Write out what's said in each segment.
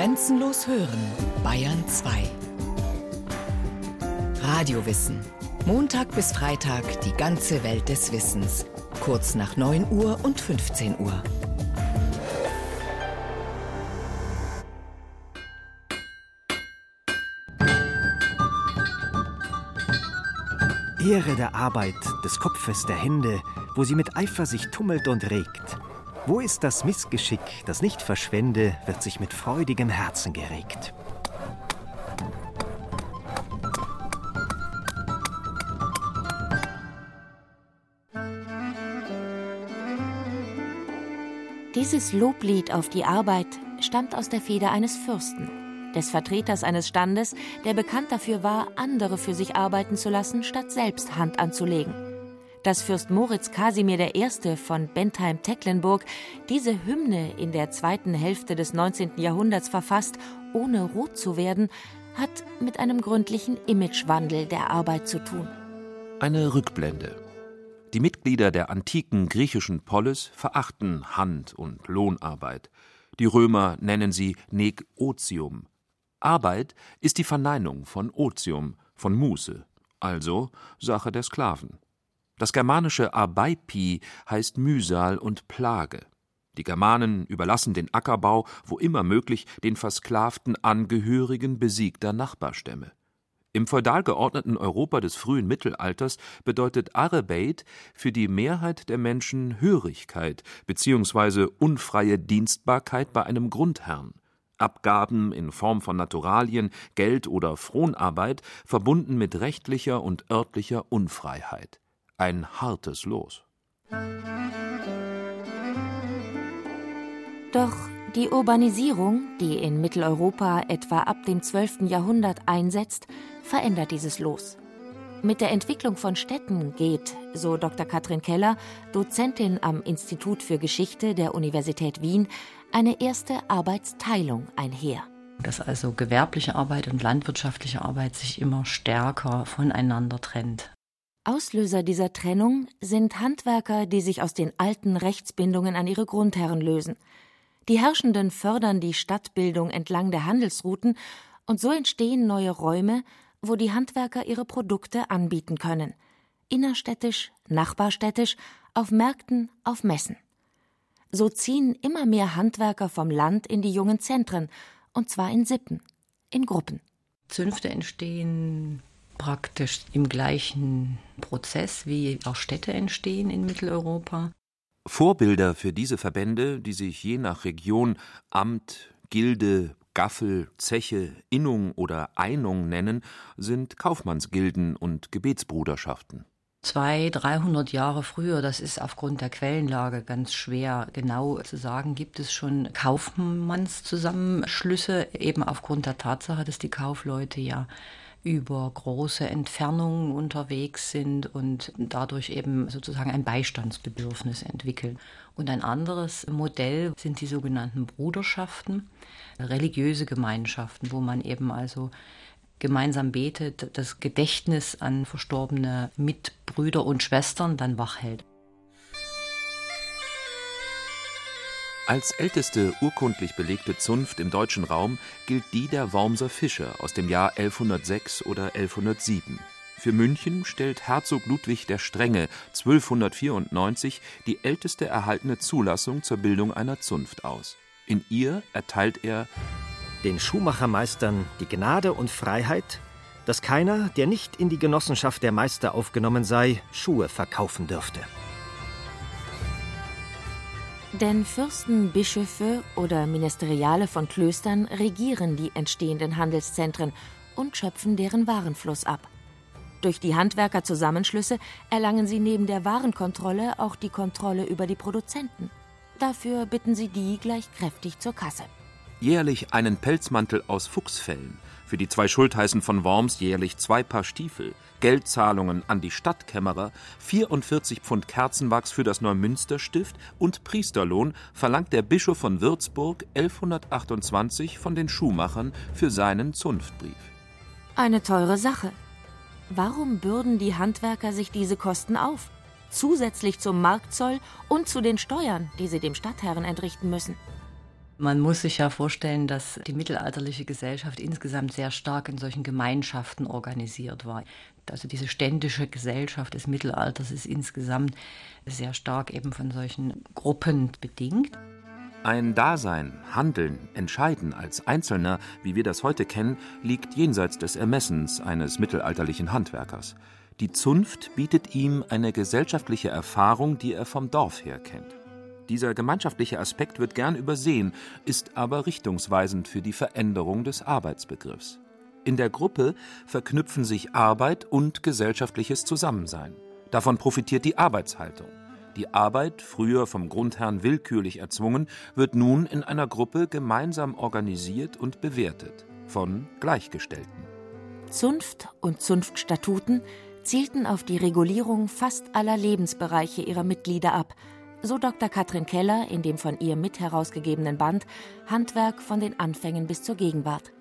Grenzenlos hören, Bayern 2. Radiowissen. Montag bis Freitag die ganze Welt des Wissens. Kurz nach 9 Uhr und 15 Uhr. Ehre der Arbeit, des Kopfes, der Hände, wo sie mit Eifer sich tummelt und regt. Wo ist das Missgeschick, das nicht verschwende, wird sich mit freudigem Herzen geregt. Dieses Loblied auf die Arbeit stammt aus der Feder eines Fürsten des Vertreters eines Standes, der bekannt dafür war, andere für sich arbeiten zu lassen, statt selbst Hand anzulegen. Dass Fürst Moritz Kasimir I. von Bentheim-Tecklenburg diese Hymne in der zweiten Hälfte des 19. Jahrhunderts verfasst, ohne rot zu werden, hat mit einem gründlichen Imagewandel der Arbeit zu tun. Eine Rückblende. Die Mitglieder der antiken griechischen Polis verachten Hand- und Lohnarbeit. Die Römer nennen sie neg otium, Arbeit ist die Verneinung von Otium, von Muße, also Sache der Sklaven. Das germanische arbeipi heißt Mühsal und Plage. Die Germanen überlassen den Ackerbau, wo immer möglich, den versklavten Angehörigen besiegter Nachbarstämme. Im feudal geordneten Europa des frühen Mittelalters bedeutet Arbeit für die Mehrheit der Menschen Hörigkeit bzw. unfreie Dienstbarkeit bei einem Grundherrn. Abgaben in Form von Naturalien, Geld oder Fronarbeit, verbunden mit rechtlicher und örtlicher Unfreiheit. Ein hartes Los. Doch die Urbanisierung, die in Mitteleuropa etwa ab dem 12. Jahrhundert einsetzt, verändert dieses Los. Mit der Entwicklung von Städten geht, so Dr. Katrin Keller, Dozentin am Institut für Geschichte der Universität Wien, eine erste Arbeitsteilung einher. Dass also gewerbliche Arbeit und landwirtschaftliche Arbeit sich immer stärker voneinander trennt. Auslöser dieser Trennung sind Handwerker, die sich aus den alten Rechtsbindungen an ihre Grundherren lösen. Die Herrschenden fördern die Stadtbildung entlang der Handelsrouten und so entstehen neue Räume, wo die Handwerker ihre Produkte anbieten können. Innerstädtisch, nachbarstädtisch, auf Märkten, auf Messen. So ziehen immer mehr Handwerker vom Land in die jungen Zentren, und zwar in Sippen, in Gruppen. Zünfte entstehen praktisch im gleichen Prozess, wie auch Städte entstehen in Mitteleuropa. Vorbilder für diese Verbände, die sich je nach Region Amt, Gilde, Gaffel, Zeche, Innung oder Einung nennen, sind Kaufmannsgilden und Gebetsbruderschaften. Zwei, dreihundert Jahre früher, das ist aufgrund der Quellenlage ganz schwer genau zu sagen, gibt es schon Kaufmannszusammenschlüsse, eben aufgrund der Tatsache, dass die Kaufleute ja über große Entfernungen unterwegs sind und dadurch eben sozusagen ein Beistandsbedürfnis entwickeln. Und ein anderes Modell sind die sogenannten Bruderschaften, religiöse Gemeinschaften, wo man eben also gemeinsam betet, das Gedächtnis an verstorbene Mitbrüder und Schwestern dann wachhält. Als älteste urkundlich belegte Zunft im deutschen Raum gilt die der Wormser Fischer aus dem Jahr 1106 oder 1107. Für München stellt Herzog Ludwig der Strenge 1294 die älteste erhaltene Zulassung zur Bildung einer Zunft aus. In ihr erteilt er den Schuhmachermeistern die Gnade und Freiheit, dass keiner, der nicht in die Genossenschaft der Meister aufgenommen sei, Schuhe verkaufen dürfte. Denn Fürsten, Bischöfe oder Ministeriale von Klöstern regieren die entstehenden Handelszentren und schöpfen deren Warenfluss ab. Durch die Handwerkerzusammenschlüsse erlangen sie neben der Warenkontrolle auch die Kontrolle über die Produzenten. Dafür bitten sie die gleich kräftig zur Kasse jährlich einen Pelzmantel aus Fuchsfellen, für die zwei Schultheißen von Worms jährlich zwei Paar Stiefel, Geldzahlungen an die Stadtkämmerer, 44 Pfund Kerzenwachs für das Neumünsterstift und Priesterlohn verlangt der Bischof von Würzburg 1128 von den Schuhmachern für seinen Zunftbrief. Eine teure Sache. Warum bürden die Handwerker sich diese Kosten auf? Zusätzlich zum Marktzoll und zu den Steuern, die sie dem Stadtherren entrichten müssen. Man muss sich ja vorstellen, dass die mittelalterliche Gesellschaft insgesamt sehr stark in solchen Gemeinschaften organisiert war. Also diese ständische Gesellschaft des Mittelalters ist insgesamt sehr stark eben von solchen Gruppen bedingt. Ein Dasein, Handeln, Entscheiden als Einzelner, wie wir das heute kennen, liegt jenseits des Ermessens eines mittelalterlichen Handwerkers. Die Zunft bietet ihm eine gesellschaftliche Erfahrung, die er vom Dorf her kennt. Dieser gemeinschaftliche Aspekt wird gern übersehen, ist aber richtungsweisend für die Veränderung des Arbeitsbegriffs. In der Gruppe verknüpfen sich Arbeit und gesellschaftliches Zusammensein. Davon profitiert die Arbeitshaltung. Die Arbeit, früher vom Grundherrn willkürlich erzwungen, wird nun in einer Gruppe gemeinsam organisiert und bewertet von Gleichgestellten. Zunft und Zunftstatuten zielten auf die Regulierung fast aller Lebensbereiche ihrer Mitglieder ab, so Dr. Katrin Keller in dem von ihr mit herausgegebenen Band Handwerk von den Anfängen bis zur Gegenwart.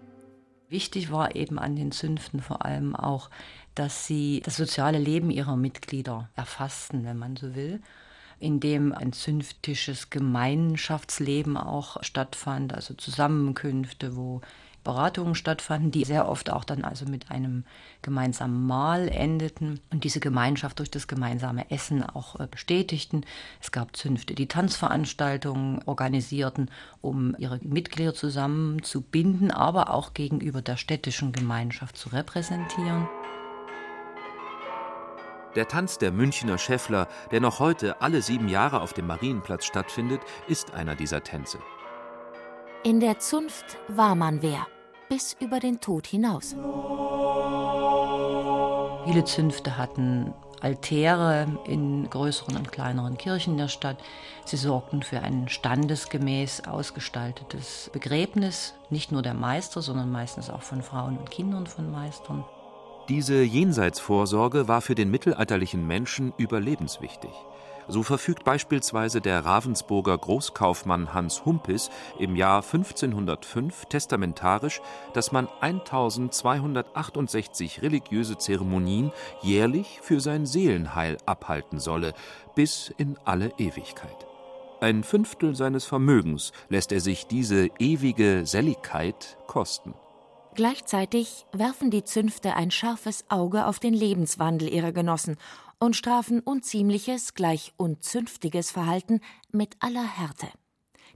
Wichtig war eben an den Zünften vor allem auch, dass sie das soziale Leben ihrer Mitglieder erfassten, wenn man so will, indem ein zünftisches Gemeinschaftsleben auch stattfand, also Zusammenkünfte, wo Beratungen stattfanden, die sehr oft auch dann also mit einem gemeinsamen Mahl endeten und diese Gemeinschaft durch das gemeinsame Essen auch äh, bestätigten. Es gab Zünfte, die Tanzveranstaltungen organisierten, um ihre Mitglieder zusammenzubinden, aber auch gegenüber der städtischen Gemeinschaft zu repräsentieren. Der Tanz der Münchner Schäffler, der noch heute alle sieben Jahre auf dem Marienplatz stattfindet, ist einer dieser Tänze. In der Zunft war man wer, bis über den Tod hinaus. Viele Zünfte hatten Altäre in größeren und kleineren Kirchen der Stadt. Sie sorgten für ein standesgemäß ausgestaltetes Begräbnis, nicht nur der Meister, sondern meistens auch von Frauen und Kindern von Meistern. Diese Jenseitsvorsorge war für den mittelalterlichen Menschen überlebenswichtig. So verfügt beispielsweise der Ravensburger Großkaufmann Hans Humpis im Jahr 1505 testamentarisch, dass man 1268 religiöse Zeremonien jährlich für sein Seelenheil abhalten solle, bis in alle Ewigkeit. Ein Fünftel seines Vermögens lässt er sich diese ewige Selligkeit kosten. Gleichzeitig werfen die Zünfte ein scharfes Auge auf den Lebenswandel ihrer Genossen und strafen unziemliches, gleich unzünftiges Verhalten mit aller Härte.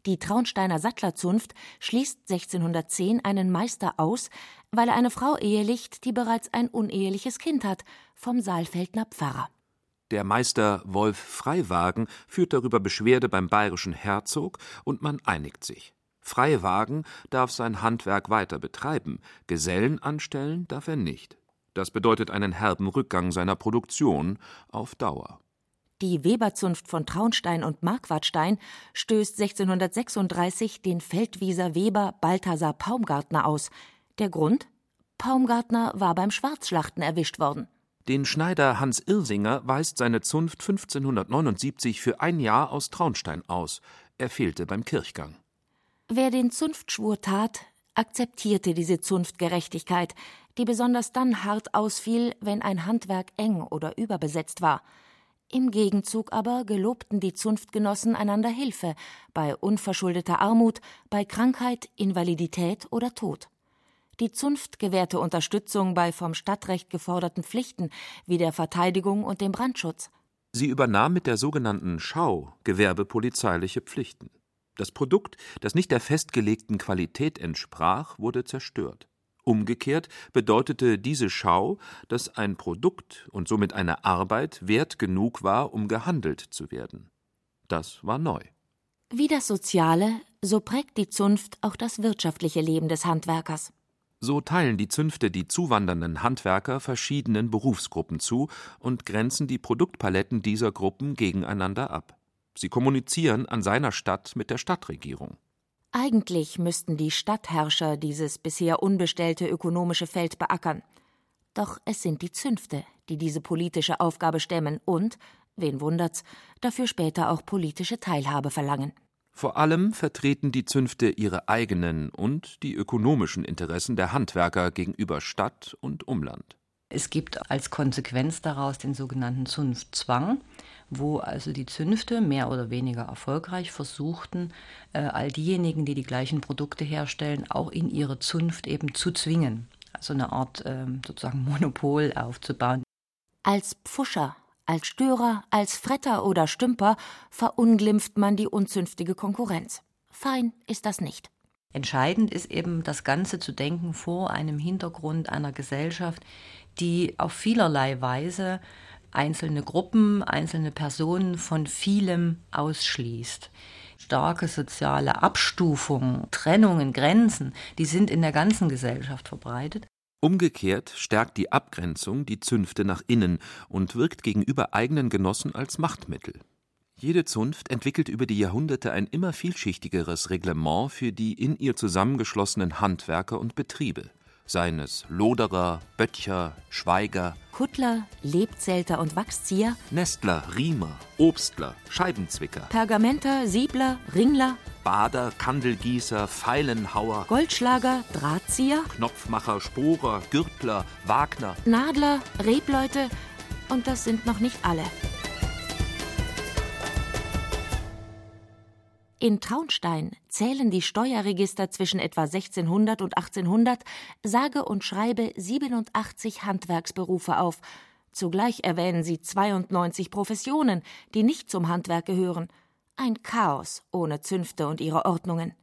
Die Traunsteiner Sattlerzunft schließt 1610 einen Meister aus, weil er eine Frau ehelicht, die bereits ein uneheliches Kind hat, vom Saalfeldner Pfarrer. Der Meister Wolf Freiwagen führt darüber Beschwerde beim bayerischen Herzog und man einigt sich. Freiwagen darf sein Handwerk weiter betreiben, Gesellen anstellen darf er nicht. Das bedeutet einen herben Rückgang seiner Produktion auf Dauer. Die Weberzunft von Traunstein und Marquardstein stößt 1636 den Feldwieser Weber Balthasar Paumgartner aus. Der Grund? Paumgartner war beim Schwarzschlachten erwischt worden. Den Schneider Hans Irsinger weist seine Zunft 1579 für ein Jahr aus Traunstein aus. Er fehlte beim Kirchgang. Wer den Zunftschwur tat, akzeptierte diese Zunftgerechtigkeit, die besonders dann hart ausfiel, wenn ein Handwerk eng oder überbesetzt war. Im Gegenzug aber gelobten die Zunftgenossen einander Hilfe bei unverschuldeter Armut, bei Krankheit, Invalidität oder Tod. Die Zunft gewährte Unterstützung bei vom Stadtrecht geforderten Pflichten wie der Verteidigung und dem Brandschutz. Sie übernahm mit der sogenannten Schau gewerbepolizeiliche Pflichten. Das Produkt, das nicht der festgelegten Qualität entsprach, wurde zerstört. Umgekehrt bedeutete diese Schau, dass ein Produkt und somit eine Arbeit wert genug war, um gehandelt zu werden. Das war neu. Wie das Soziale, so prägt die Zunft auch das wirtschaftliche Leben des Handwerkers. So teilen die Zünfte die zuwandernden Handwerker verschiedenen Berufsgruppen zu und grenzen die Produktpaletten dieser Gruppen gegeneinander ab. Sie kommunizieren an seiner Stadt mit der Stadtregierung. Eigentlich müssten die Stadtherrscher dieses bisher unbestellte ökonomische Feld beackern. Doch es sind die Zünfte, die diese politische Aufgabe stemmen und, wen wundert's, dafür später auch politische Teilhabe verlangen. Vor allem vertreten die Zünfte ihre eigenen und die ökonomischen Interessen der Handwerker gegenüber Stadt und Umland. Es gibt als Konsequenz daraus den sogenannten Zunftzwang, wo also die Zünfte mehr oder weniger erfolgreich versuchten, äh, all diejenigen, die die gleichen Produkte herstellen, auch in ihre Zunft eben zu zwingen. Also eine Art ähm, sozusagen Monopol aufzubauen. Als Pfuscher, als Störer, als Fretter oder Stümper verunglimpft man die unzünftige Konkurrenz. Fein ist das nicht. Entscheidend ist eben das Ganze zu denken vor einem Hintergrund einer Gesellschaft, die auf vielerlei Weise einzelne Gruppen, einzelne Personen von vielem ausschließt. Starke soziale Abstufungen, Trennungen, Grenzen, die sind in der ganzen Gesellschaft verbreitet. Umgekehrt stärkt die Abgrenzung die Zünfte nach innen und wirkt gegenüber eigenen Genossen als Machtmittel. Jede Zunft entwickelt über die Jahrhunderte ein immer vielschichtigeres Reglement für die in ihr zusammengeschlossenen Handwerker und Betriebe seien es Loderer, Böttcher, Schweiger, Kuttler, Lebzelter und Wachszieher, Nestler, Riemer, Obstler, Scheibenzwicker, Pergamenter, Siebler, Ringler, Bader, Kandelgießer, Pfeilenhauer, Goldschlager, Drahtzieher, Knopfmacher, Sporer, Gürtler, Wagner, Nadler, Rebleute und das sind noch nicht alle. In Traunstein zählen die Steuerregister zwischen etwa 1600 und 1800 sage und schreibe 87 Handwerksberufe auf. Zugleich erwähnen sie 92 Professionen, die nicht zum Handwerk gehören. Ein Chaos ohne Zünfte und ihre Ordnungen.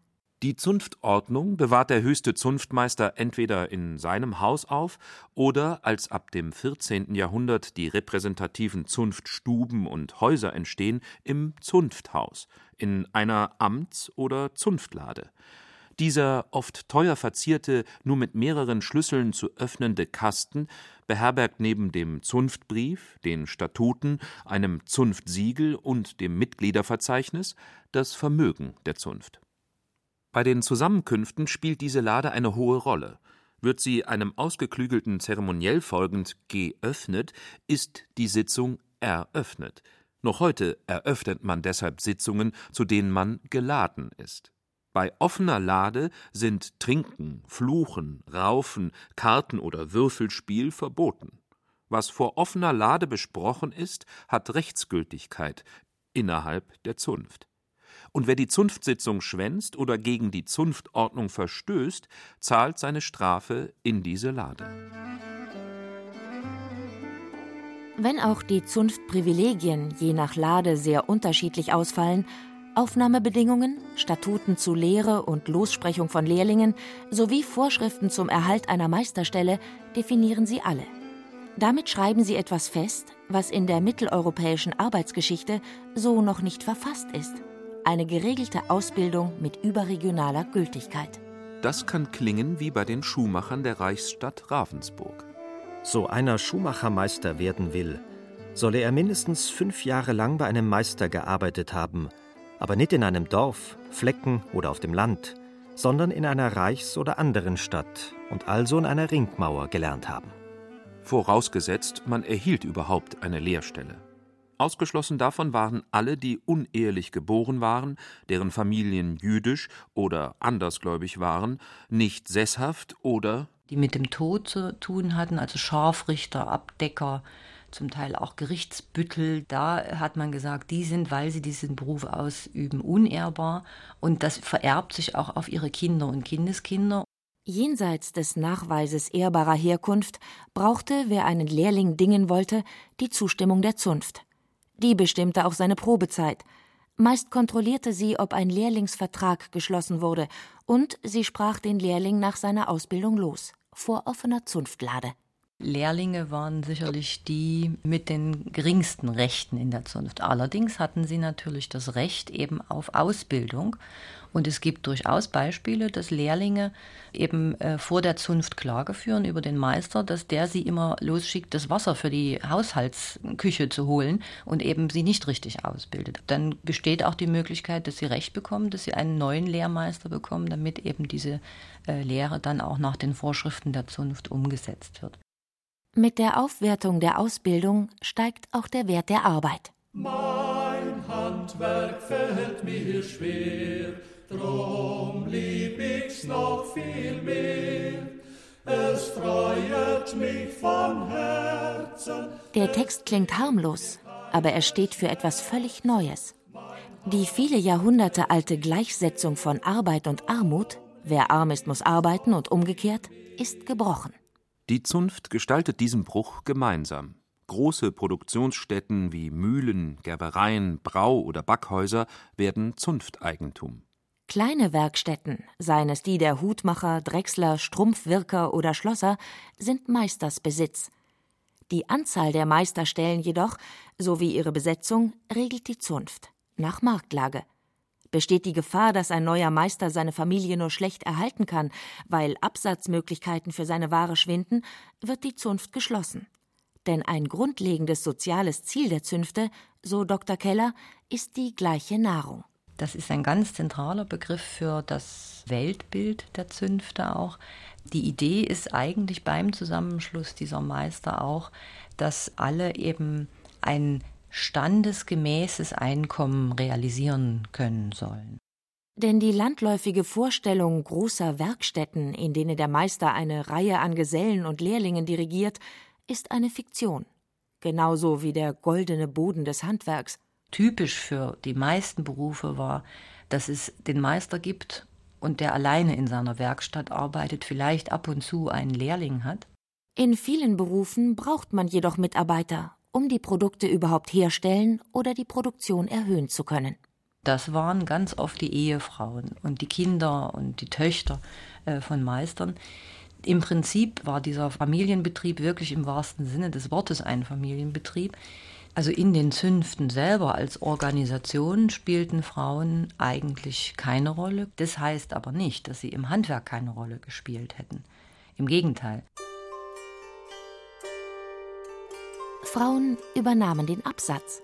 Die Zunftordnung bewahrt der höchste Zunftmeister entweder in seinem Haus auf oder, als ab dem 14. Jahrhundert die repräsentativen Zunftstuben und Häuser entstehen, im Zunfthaus, in einer Amts- oder Zunftlade. Dieser oft teuer verzierte, nur mit mehreren Schlüsseln zu öffnende Kasten beherbergt neben dem Zunftbrief, den Statuten, einem Zunftsiegel und dem Mitgliederverzeichnis das Vermögen der Zunft. Bei den Zusammenkünften spielt diese Lade eine hohe Rolle. Wird sie einem ausgeklügelten Zeremoniell folgend geöffnet, ist die Sitzung eröffnet. Noch heute eröffnet man deshalb Sitzungen, zu denen man geladen ist. Bei offener Lade sind Trinken, Fluchen, Raufen, Karten oder Würfelspiel verboten. Was vor offener Lade besprochen ist, hat Rechtsgültigkeit innerhalb der Zunft und wer die Zunftsitzung schwänzt oder gegen die Zunftordnung verstößt, zahlt seine Strafe in diese Lade. Wenn auch die Zunftprivilegien je nach Lade sehr unterschiedlich ausfallen, Aufnahmebedingungen, Statuten zu Lehre und Lossprechung von Lehrlingen sowie Vorschriften zum Erhalt einer Meisterstelle definieren sie alle. Damit schreiben sie etwas fest, was in der mitteleuropäischen Arbeitsgeschichte so noch nicht verfasst ist eine geregelte Ausbildung mit überregionaler Gültigkeit. Das kann klingen wie bei den Schuhmachern der Reichsstadt Ravensburg. So einer Schuhmachermeister werden will, solle er mindestens fünf Jahre lang bei einem Meister gearbeitet haben, aber nicht in einem Dorf, Flecken oder auf dem Land, sondern in einer Reichs- oder anderen Stadt und also in einer Ringmauer gelernt haben. Vorausgesetzt, man erhielt überhaupt eine Lehrstelle. Ausgeschlossen davon waren alle, die unehelich geboren waren, deren Familien jüdisch oder andersgläubig waren, nicht sesshaft oder die mit dem Tod zu tun hatten, also Scharfrichter, Abdecker, zum Teil auch Gerichtsbüttel. Da hat man gesagt, die sind, weil sie diesen Beruf ausüben, unehrbar und das vererbt sich auch auf ihre Kinder und Kindeskinder. Jenseits des Nachweises ehrbarer Herkunft brauchte, wer einen Lehrling dingen wollte, die Zustimmung der Zunft. Die bestimmte auch seine Probezeit. Meist kontrollierte sie, ob ein Lehrlingsvertrag geschlossen wurde, und sie sprach den Lehrling nach seiner Ausbildung los, vor offener Zunftlade. Lehrlinge waren sicherlich die mit den geringsten Rechten in der Zunft. Allerdings hatten sie natürlich das Recht eben auf Ausbildung und es gibt durchaus Beispiele, dass Lehrlinge eben äh, vor der Zunft Klage führen über den Meister, dass der sie immer losschickt, das Wasser für die Haushaltsküche zu holen und eben sie nicht richtig ausbildet. Dann besteht auch die Möglichkeit, dass sie Recht bekommen, dass sie einen neuen Lehrmeister bekommen, damit eben diese äh, Lehre dann auch nach den Vorschriften der Zunft umgesetzt wird. Mit der Aufwertung der Ausbildung steigt auch der Wert der Arbeit. Mein Handwerk fällt mir schwer, Drum lieb ich's noch viel mehr. Es freut mich von Herzen. Der Text klingt harmlos. aber er steht für etwas völlig Neues. Die viele Jahrhunderte alte Gleichsetzung von Arbeit und Armut, wer arm ist, muss arbeiten und umgekehrt, ist gebrochen. Die Zunft gestaltet diesen Bruch gemeinsam. Große Produktionsstätten wie Mühlen, Gerbereien, Brau- oder Backhäuser werden Zunfteigentum. Kleine Werkstätten, seien es die der Hutmacher, Drechsler, Strumpfwirker oder Schlosser, sind Meistersbesitz. Die Anzahl der Meisterstellen jedoch sowie ihre Besetzung regelt die Zunft nach Marktlage. Besteht die Gefahr, dass ein neuer Meister seine Familie nur schlecht erhalten kann, weil Absatzmöglichkeiten für seine Ware schwinden, wird die Zunft geschlossen. Denn ein grundlegendes soziales Ziel der Zünfte, so Dr. Keller, ist die gleiche Nahrung. Das ist ein ganz zentraler Begriff für das Weltbild der Zünfte auch. Die Idee ist eigentlich beim Zusammenschluss dieser Meister auch, dass alle eben ein standesgemäßes Einkommen realisieren können sollen. Denn die landläufige Vorstellung großer Werkstätten, in denen der Meister eine Reihe an Gesellen und Lehrlingen dirigiert, ist eine Fiktion. Genauso wie der goldene Boden des Handwerks. Typisch für die meisten Berufe war, dass es den Meister gibt und der alleine in seiner Werkstatt arbeitet, vielleicht ab und zu einen Lehrling hat. In vielen Berufen braucht man jedoch Mitarbeiter um die Produkte überhaupt herstellen oder die Produktion erhöhen zu können. Das waren ganz oft die Ehefrauen und die Kinder und die Töchter äh, von Meistern. Im Prinzip war dieser Familienbetrieb wirklich im wahrsten Sinne des Wortes ein Familienbetrieb. Also in den Zünften selber als Organisation spielten Frauen eigentlich keine Rolle. Das heißt aber nicht, dass sie im Handwerk keine Rolle gespielt hätten. Im Gegenteil. Frauen übernahmen den Absatz.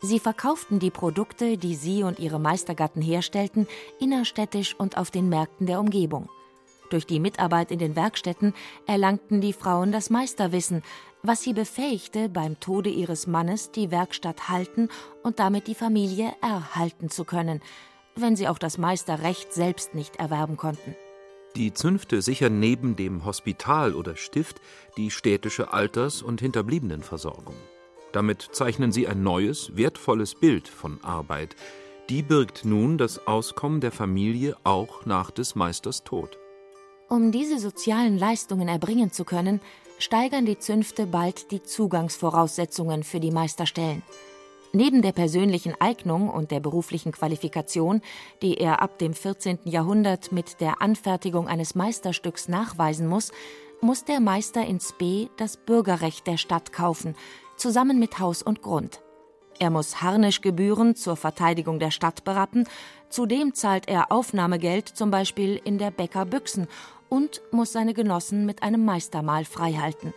Sie verkauften die Produkte, die sie und ihre Meistergatten herstellten, innerstädtisch und auf den Märkten der Umgebung. Durch die Mitarbeit in den Werkstätten erlangten die Frauen das Meisterwissen, was sie befähigte, beim Tode ihres Mannes die Werkstatt halten und damit die Familie erhalten zu können, wenn sie auch das Meisterrecht selbst nicht erwerben konnten. Die Zünfte sichern neben dem Hospital oder Stift die städtische Alters- und Hinterbliebenenversorgung. Damit zeichnen sie ein neues, wertvolles Bild von Arbeit. Die birgt nun das Auskommen der Familie auch nach des Meisters Tod. Um diese sozialen Leistungen erbringen zu können, steigern die Zünfte bald die Zugangsvoraussetzungen für die Meisterstellen. Neben der persönlichen Eignung und der beruflichen Qualifikation, die er ab dem 14. Jahrhundert mit der Anfertigung eines Meisterstücks nachweisen muss, muss der Meister in Spee das Bürgerrecht der Stadt kaufen, zusammen mit Haus und Grund. Er muss Harnischgebühren zur Verteidigung der Stadt berappen, zudem zahlt er Aufnahmegeld zum Beispiel in der Bäcker Büchsen und muss seine Genossen mit einem Meistermahl freihalten.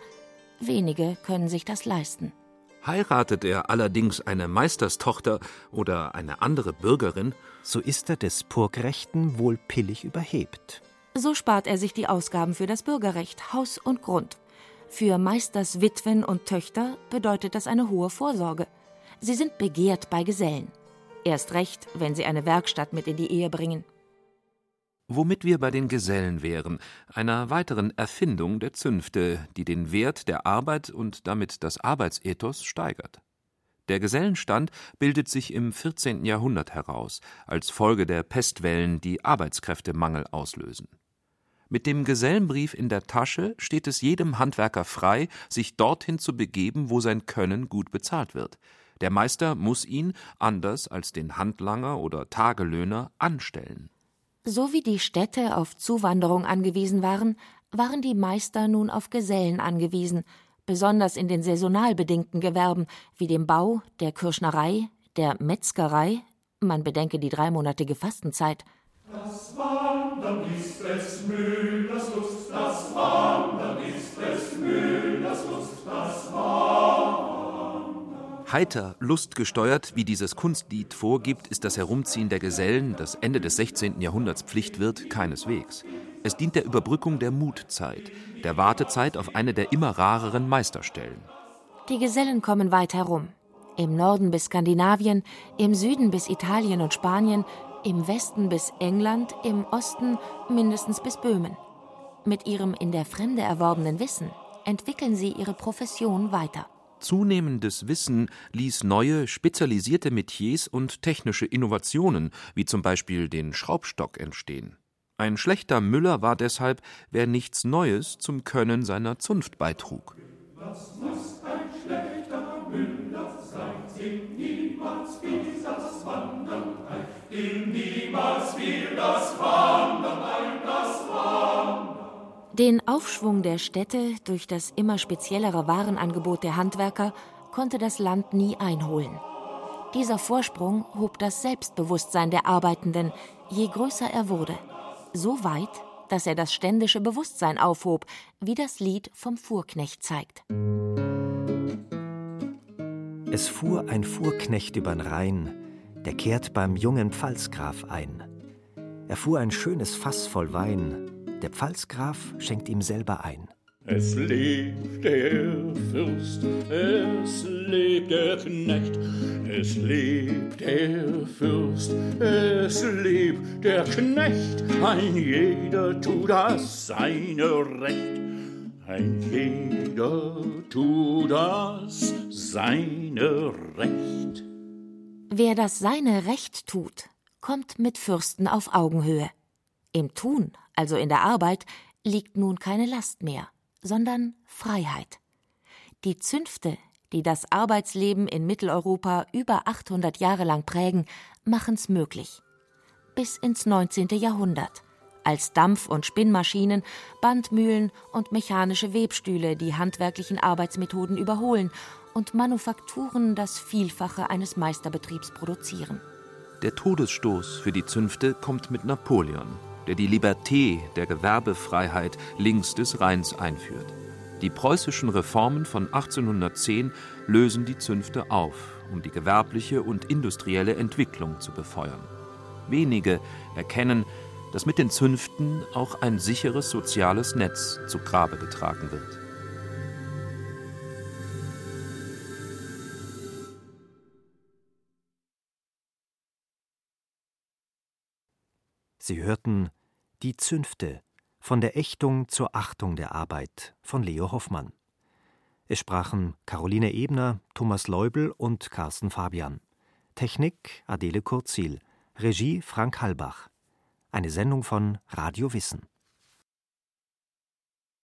Wenige können sich das leisten. Heiratet er allerdings eine Meisterstochter oder eine andere Bürgerin, so ist er des Purgrechten wohl pillig überhebt. So spart er sich die Ausgaben für das Bürgerrecht, Haus und Grund. Für Meisters Witwen und Töchter bedeutet das eine hohe Vorsorge. Sie sind begehrt bei Gesellen. Erst recht, wenn sie eine Werkstatt mit in die Ehe bringen. Womit wir bei den Gesellen wären, einer weiteren Erfindung der Zünfte, die den Wert der Arbeit und damit das Arbeitsethos steigert. Der Gesellenstand bildet sich im 14. Jahrhundert heraus, als Folge der Pestwellen, die Arbeitskräftemangel auslösen. Mit dem Gesellenbrief in der Tasche steht es jedem Handwerker frei, sich dorthin zu begeben, wo sein Können gut bezahlt wird. Der Meister muss ihn, anders als den Handlanger oder Tagelöhner, anstellen. So wie die Städte auf Zuwanderung angewiesen waren, waren die Meister nun auf Gesellen angewiesen, besonders in den saisonal bedingten Gewerben wie dem Bau, der Kirschnerei, der Metzgerei, man bedenke die dreimonatige Fastenzeit. Das Wandern ist des Müllers Lust, das Wandern ist des Müllers Lust, das Wandern. Heiter, lustgesteuert, wie dieses Kunstlied vorgibt, ist das Herumziehen der Gesellen, das Ende des 16. Jahrhunderts Pflicht wird, keineswegs. Es dient der Überbrückung der Mutzeit, der Wartezeit auf eine der immer rareren Meisterstellen. Die Gesellen kommen weit herum. Im Norden bis Skandinavien, im Süden bis Italien und Spanien, im Westen bis England, im Osten mindestens bis Böhmen. Mit ihrem in der Fremde erworbenen Wissen entwickeln sie ihre Profession weiter. Zunehmendes Wissen ließ neue, spezialisierte Metiers und technische Innovationen, wie zum Beispiel den Schraubstock, entstehen. Ein schlechter Müller war deshalb, wer nichts Neues zum Können seiner Zunft beitrug. Was muss ein schlechter Müller sein, dem niemals fiel das Wandern ein, dem niemals fiel das Wandern ein. Den Aufschwung der Städte durch das immer speziellere Warenangebot der Handwerker konnte das Land nie einholen. Dieser Vorsprung hob das Selbstbewusstsein der Arbeitenden, je größer er wurde so weit, dass er das ständische Bewusstsein aufhob, wie das Lied vom Fuhrknecht zeigt. Es fuhr ein Fuhrknecht übern Rhein, der kehrt beim jungen Pfalzgraf ein. Er fuhr ein schönes Fass voll Wein, der Pfalzgraf schenkt ihm selber ein. Es lebt der Fürst, es lebt der Knecht, es lebt der Fürst, es lebt der Knecht, ein jeder tut das seine Recht, ein jeder tut das seine Recht. Wer das seine Recht tut, kommt mit Fürsten auf Augenhöhe. Im Tun, also in der Arbeit, liegt nun keine Last mehr sondern Freiheit. Die Zünfte, die das Arbeitsleben in Mitteleuropa über 800 Jahre lang prägen, machen's möglich. Bis ins 19. Jahrhundert, als Dampf- und Spinnmaschinen, Bandmühlen und mechanische Webstühle die handwerklichen Arbeitsmethoden überholen und Manufakturen das Vielfache eines Meisterbetriebs produzieren. Der Todesstoß für die Zünfte kommt mit Napoleon der die Liberté der Gewerbefreiheit links des Rheins einführt. Die preußischen Reformen von 1810 lösen die Zünfte auf, um die gewerbliche und industrielle Entwicklung zu befeuern. Wenige erkennen, dass mit den Zünften auch ein sicheres soziales Netz zu Grabe getragen wird. Sie hörten Die Zünfte von der Ächtung zur Achtung der Arbeit von Leo Hoffmann. Es sprachen Caroline Ebner, Thomas Leubel und Carsten Fabian. Technik Adele Kurzil, Regie Frank Halbach. Eine Sendung von Radio Wissen.